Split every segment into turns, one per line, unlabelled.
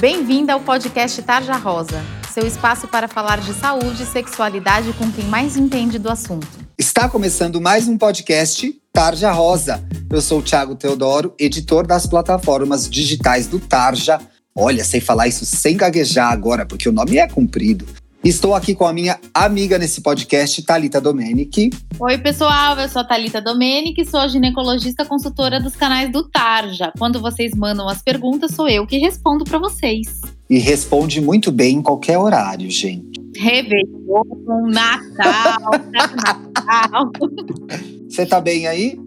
Bem-vinda ao podcast Tarja Rosa, seu espaço para falar de saúde e sexualidade com quem mais entende do assunto.
Está começando mais um podcast Tarja Rosa. Eu sou o Thiago Teodoro, editor das plataformas digitais do Tarja. Olha, sei falar isso sem gaguejar agora, porque o nome é comprido. Estou aqui com a minha amiga nesse podcast, Talita Domenici.
Oi, pessoal, eu sou a Talita Domenici, sou ginecologista consultora dos canais do Tarja. Quando vocês mandam as perguntas, sou eu que respondo para vocês.
E responde muito bem em qualquer horário, gente.
Réveillon, Natal, Natal.
Você tá bem aí?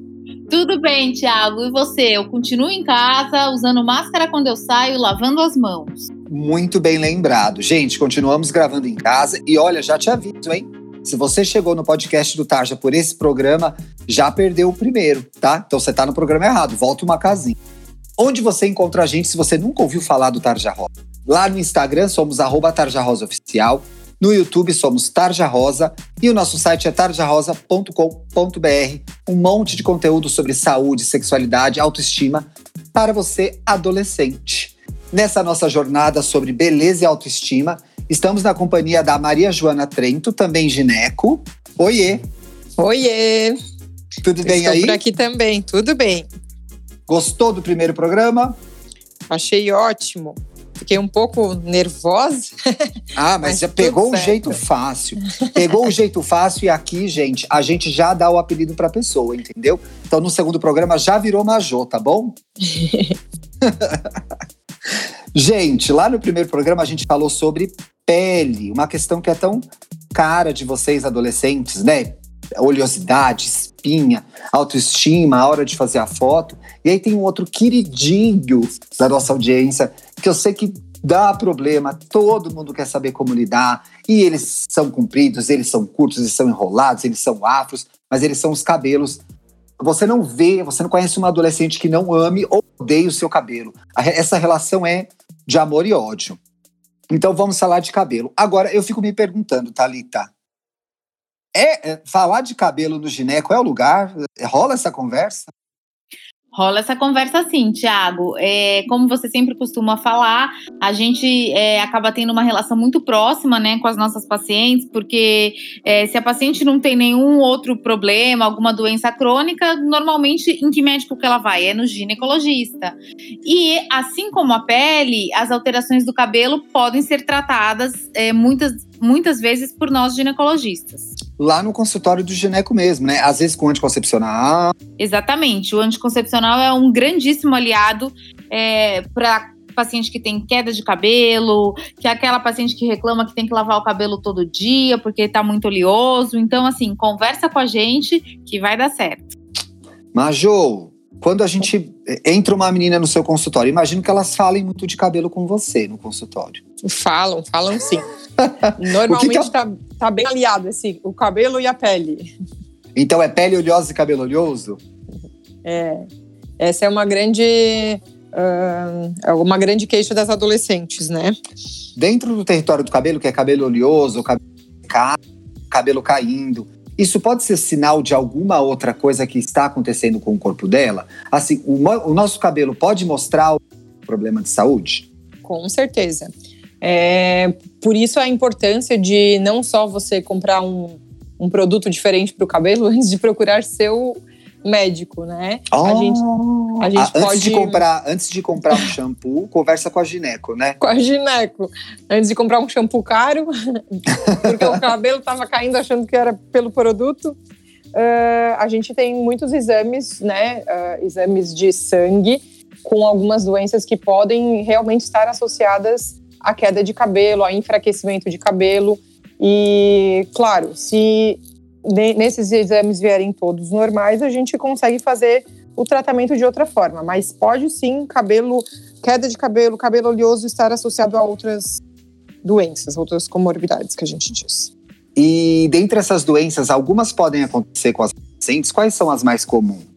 Tudo bem, Thiago. E você? Eu continuo em casa, usando máscara quando eu saio, lavando as mãos.
Muito bem lembrado. Gente, continuamos gravando em casa e olha, já te aviso, hein? Se você chegou no podcast do Tarja por esse programa, já perdeu o primeiro, tá? Então você tá no programa errado, volta uma casinha. Onde você encontra a gente se você nunca ouviu falar do Tarja Rosa? Lá no Instagram somos arroba Tarja Rosa Oficial, no YouTube somos Tarja Rosa e o nosso site é tarjarosa.com.br. Um monte de conteúdo sobre saúde, sexualidade, autoestima para você adolescente. Nessa nossa jornada sobre beleza e autoestima, estamos na companhia da Maria Joana Trento, também gineco. Oiê!
Oiê!
Tudo bem
Estou
aí?
por aqui também, tudo bem.
Gostou do primeiro programa?
Achei ótimo. Fiquei um pouco nervosa.
Ah, mas,
Mas
já pegou um
certo.
jeito fácil. Pegou um jeito fácil e aqui, gente, a gente já dá o apelido pra pessoa, entendeu? Então no segundo programa já virou Majô, tá bom? gente, lá no primeiro programa a gente falou sobre pele, uma questão que é tão cara de vocês adolescentes, né? Oleosidade, espinha, autoestima, a hora de fazer a foto. E aí tem um outro queridinho da nossa audiência, que eu sei que dá problema, todo mundo quer saber como lidar. E eles são compridos, eles são curtos, eles são enrolados, eles são afros, mas eles são os cabelos. Você não vê, você não conhece uma adolescente que não ame ou odeie o seu cabelo. Essa relação é de amor e ódio. Então vamos falar de cabelo. Agora eu fico me perguntando, Thalita. É, é, falar de cabelo no gineco é o lugar? Rola essa conversa?
Rola essa conversa sim, Thiago. É, como você sempre costuma falar, a gente é, acaba tendo uma relação muito próxima né, com as nossas pacientes, porque é, se a paciente não tem nenhum outro problema, alguma doença crônica, normalmente em que médico que ela vai? É no ginecologista. E assim como a pele, as alterações do cabelo podem ser tratadas é, muitas, muitas vezes por nós ginecologistas.
Lá no consultório do gineco mesmo, né? Às vezes com anticoncepcional.
Exatamente. O anticoncepcional é um grandíssimo aliado é, para paciente que tem queda de cabelo, que é aquela paciente que reclama que tem que lavar o cabelo todo dia porque está muito oleoso. Então, assim, conversa com a gente que vai dar certo.
Majô, quando a gente entra uma menina no seu consultório, imagino que elas falem muito de cabelo com você no consultório.
Falam, falam sim. Normalmente
que é-
tá, tá bem aliado esse, o cabelo e a pele.
Então é pele oleosa e cabelo oleoso?
É, essa é uma grande, ah, é uma grande queixa das adolescentes, né?
Dentro do território do cabelo, que é cabelo oleoso, cabelo, ca- cabelo caindo, isso pode ser sinal de alguma outra coisa que está acontecendo com o corpo dela? Assim, o, o nosso cabelo pode mostrar um problema de saúde?
Com certeza. É, por isso a importância de não só você comprar um, um produto diferente para o cabelo antes de procurar seu médico, né? A gente, a gente
antes,
pode
de comprar, antes de comprar um shampoo, conversa com a gineco, né?
com a gineco antes de comprar um shampoo caro, porque o cabelo estava caindo achando que era pelo produto. Ah, a gente tem muitos exames, né? ah, exames de sangue com algumas doenças que podem realmente estar associadas à queda de cabelo, a enfraquecimento de cabelo. E, claro, se ne- nesses exames vierem todos normais, a gente consegue fazer o tratamento de outra forma. Mas pode sim, cabelo, queda de cabelo, cabelo oleoso estar associado a outras doenças, outras comorbidades que a gente diz.
E dentre essas doenças, algumas podem acontecer com as pacientes. Quais são as mais comuns?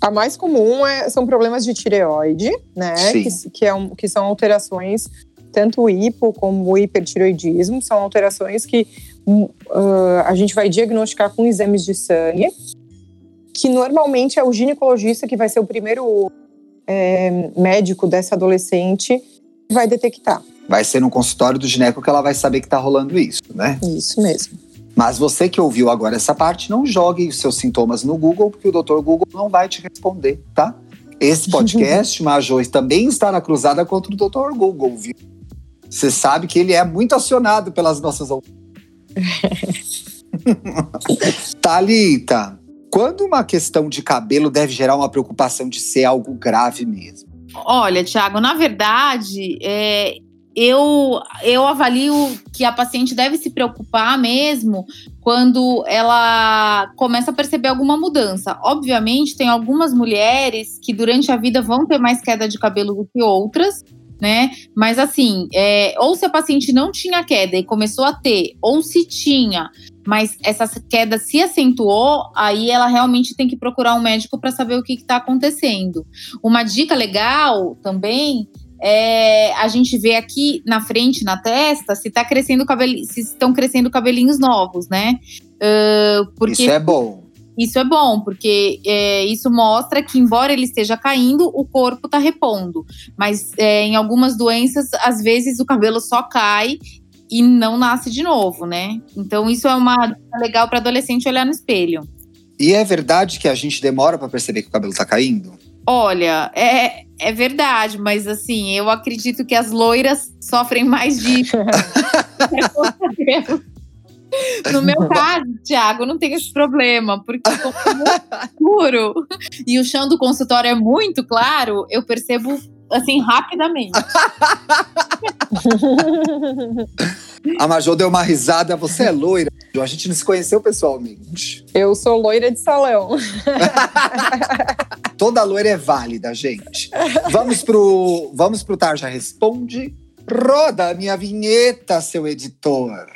A mais comum é- são problemas de tireoide, né?
Sim.
Que, que, é um- que são alterações, tanto o hipo como o hipertireoidismo, são alterações que ah, a gente vai diagnosticar com exames de sangue, que normalmente é o ginecologista que vai ser o primeiro é, médico dessa adolescente vai detectar.
Vai ser no consultório do gineco que ela vai saber que tá rolando isso, né?
Isso mesmo.
Mas você que ouviu agora essa parte, não jogue os seus sintomas no Google, porque o doutor Google não vai te responder, tá? Esse podcast, Major, também está na cruzada contra o doutor Google, viu? Você sabe que ele é muito acionado pelas nossas Talita, quando uma questão de cabelo deve gerar uma preocupação de ser algo grave mesmo?
Olha, Tiago, na verdade, é, eu, eu avalio que a paciente deve se preocupar mesmo quando ela começa a perceber alguma mudança. Obviamente, tem algumas mulheres que durante a vida vão ter mais queda de cabelo do que outras, né? Mas assim, é, ou se a paciente não tinha queda e começou a ter, ou se tinha, mas essa queda se acentuou, aí ela realmente tem que procurar um médico para saber o que está acontecendo. Uma dica legal também é, a gente vê aqui na frente, na testa, se tá crescendo cabelo, se estão crescendo cabelinhos novos, né?
Uh, porque isso é bom.
Isso é bom, porque é, isso mostra que, embora ele esteja caindo, o corpo está repondo. Mas é, em algumas doenças, às vezes o cabelo só cai e não nasce de novo, né? Então, isso é uma dica legal para adolescente olhar no espelho.
E é verdade que a gente demora para perceber que o cabelo está caindo?
Olha, é, é verdade, mas assim, eu acredito que as loiras sofrem mais disso. No meu caso, Thiago, não tem esse problema, porque como é muito escuro e o chão do consultório é muito claro, eu percebo assim rapidamente.
A Major deu uma risada. Você é loira? A gente não se conheceu pessoalmente.
Eu sou loira de salão.
Toda loira é válida, gente. Vamos pro, vamos pro Tarja Responde. Roda a minha vinheta, seu editor.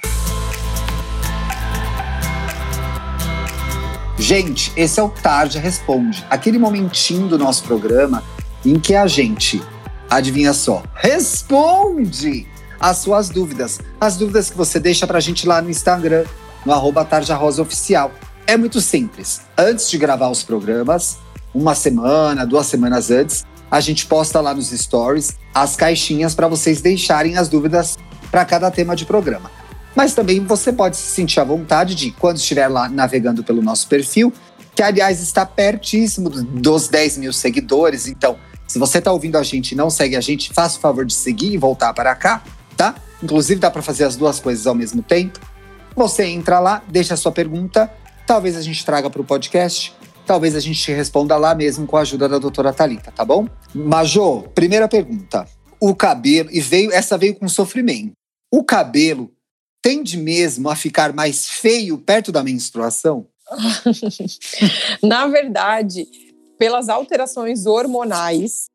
Gente, esse é o Tarja Responde, aquele momentinho do nosso programa em que a gente, adivinha só, responde as suas dúvidas. As dúvidas que você deixa pra gente lá no Instagram, no arroba Tarja Rosa Oficial. É muito simples. Antes de gravar os programas, uma semana, duas semanas antes, a gente posta lá nos stories as caixinhas para vocês deixarem as dúvidas para cada tema de programa. Mas também você pode se sentir à vontade de, quando estiver lá navegando pelo nosso perfil, que aliás está pertíssimo dos 10 mil seguidores. Então, se você está ouvindo a gente e não segue a gente, faça o favor de seguir e voltar para cá, tá? Inclusive dá para fazer as duas coisas ao mesmo tempo. Você entra lá, deixa a sua pergunta, talvez a gente traga para o podcast talvez a gente responda lá mesmo com a ajuda da doutora Talita, tá bom? Major, primeira pergunta. O cabelo, e veio, essa veio com sofrimento. O cabelo tende mesmo a ficar mais feio perto da menstruação?
Na verdade, pelas alterações hormonais,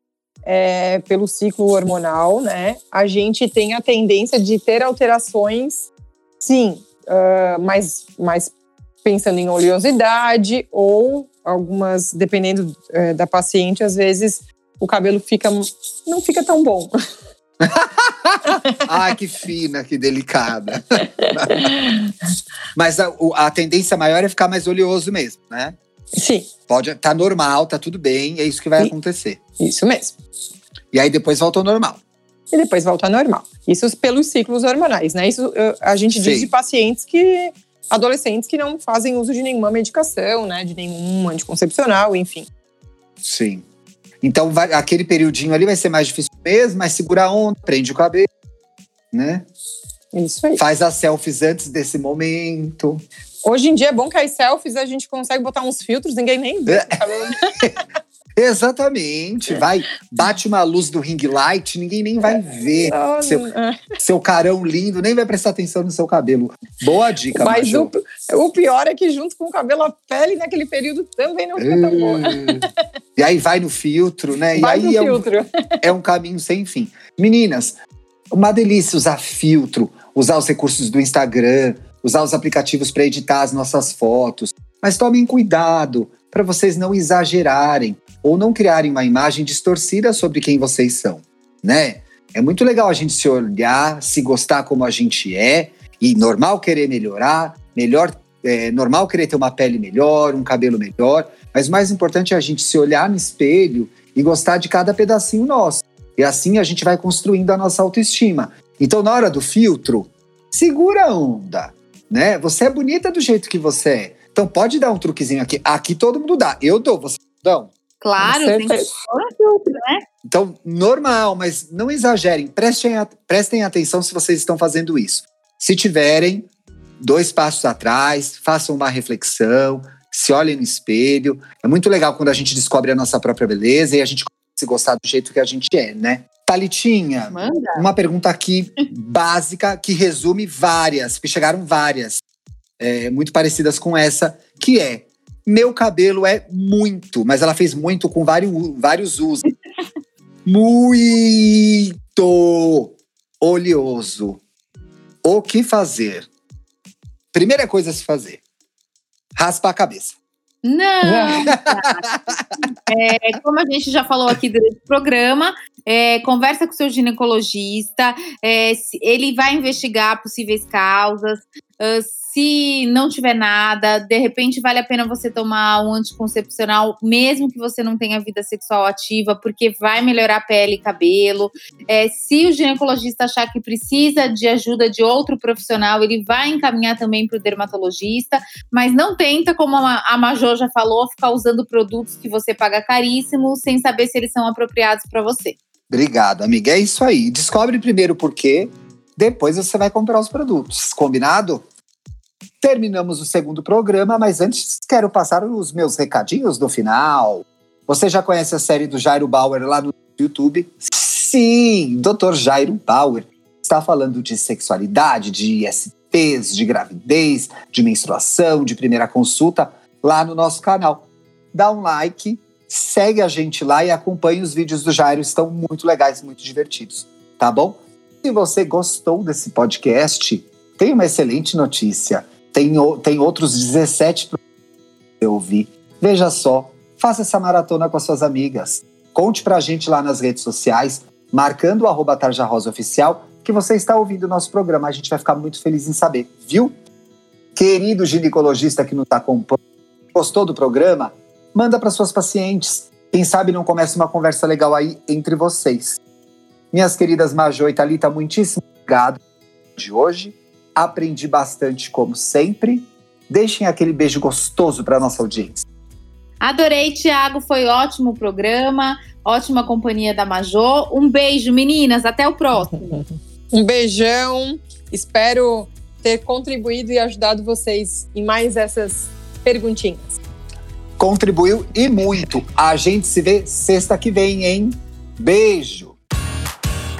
é, pelo ciclo hormonal, né, a gente tem a tendência de ter alterações, sim, uh, mais, mais pensando em oleosidade ou algumas, dependendo é, da paciente, às vezes o cabelo fica não fica tão bom.
ah, que fina, que delicada. Mas a, a, tendência maior é ficar mais oleoso mesmo, né?
Sim.
Pode, tá normal, tá tudo bem, é isso que vai Sim. acontecer.
Isso mesmo.
E aí depois volta ao normal.
E depois volta ao normal. Isso pelos ciclos hormonais, né? Isso a gente diz Sim. de pacientes que adolescentes que não fazem uso de nenhuma medicação, né, de nenhum anticoncepcional, enfim.
Sim. Então, vai, aquele periodinho ali vai ser mais difícil mesmo, mas segura a onda, prende o cabelo, né?
Isso aí.
Faz as selfies antes desse momento.
Hoje em dia é bom que as selfies a gente consegue botar uns filtros, ninguém nem vê.
Exatamente. Vai, bate uma luz do ring light, ninguém nem vai ver. Seu, seu carão lindo, nem vai prestar atenção no seu cabelo. Boa dica,
Mas o, o, pior é que junto com o cabelo, a pele naquele período também não fica tão boa.
E aí vai no filtro, né?
Vai
e aí
é um,
é um caminho sem fim. Meninas, uma delícia usar filtro, usar os recursos do Instagram, usar os aplicativos para editar as nossas fotos. Mas tomem cuidado para vocês não exagerarem ou não criarem uma imagem distorcida sobre quem vocês são, né? É muito legal a gente se olhar, se gostar como a gente é, e normal querer melhorar, melhor, é, normal querer ter uma pele melhor, um cabelo melhor, mas o mais importante é a gente se olhar no espelho e gostar de cada pedacinho nosso. E assim a gente vai construindo a nossa autoestima. Então, na hora do filtro, segura a onda, né? Você é bonita do jeito que você é. Então, pode dar um truquezinho aqui. Aqui todo mundo dá. Eu dou, vocês dão.
Claro, tem que filtro, né?
Então, normal, mas não exagerem. Prestem, prestem atenção se vocês estão fazendo isso. Se tiverem, dois passos atrás, façam uma reflexão, se olhem no espelho. É muito legal quando a gente descobre a nossa própria beleza e a gente começa a se gostar do jeito que a gente é, né? Talitinha,
Manda.
uma pergunta aqui básica que resume várias, porque chegaram várias, é, muito parecidas com essa, que é: meu cabelo é muito, mas ela fez muito com vários, vários usos. muito oleoso. O que fazer? Primeira coisa a se fazer: raspar a cabeça.
Não! é, como a gente já falou aqui durante o programa, é, conversa com o seu ginecologista, é, ele vai investigar possíveis causas. Se não tiver nada, de repente vale a pena você tomar um anticoncepcional, mesmo que você não tenha vida sexual ativa, porque vai melhorar a pele e cabelo. É, se o ginecologista achar que precisa de ajuda de outro profissional, ele vai encaminhar também para o dermatologista, mas não tenta, como a Major já falou, ficar usando produtos que você paga caríssimo sem saber se eles são apropriados para você.
Obrigado, amiga. É isso aí. Descobre primeiro o porquê, depois você vai comprar os produtos. Combinado? Terminamos o segundo programa, mas antes quero passar os meus recadinhos do final. Você já conhece a série do Jairo Bauer lá no YouTube? Sim, Dr. Jairo Bauer está falando de sexualidade, de ISTs, de gravidez, de menstruação, de primeira consulta lá no nosso canal. Dá um like, segue a gente lá e acompanhe os vídeos do Jairo, estão muito legais, muito divertidos, tá bom? Se você gostou desse podcast, tem uma excelente notícia tem, tem outros 17 para você ouvir. Veja só, faça essa maratona com as suas amigas. Conte para a gente lá nas redes sociais, marcando o arroba Tarja Rosa Oficial, que você está ouvindo o nosso programa. A gente vai ficar muito feliz em saber, viu? Querido ginecologista que nos acompanha, gostou do programa? Manda para suas pacientes. Quem sabe não começa uma conversa legal aí entre vocês. Minhas queridas Majô e Thalita, muitíssimo obrigado de hoje Aprendi bastante, como sempre. Deixem aquele beijo gostoso para nossa audiência.
Adorei, Tiago. Foi ótimo o programa, ótima companhia da Majô. Um beijo, meninas. Até o próximo.
um beijão. Espero ter contribuído e ajudado vocês em mais essas perguntinhas.
Contribuiu e muito. A gente se vê sexta que vem, hein? Beijo.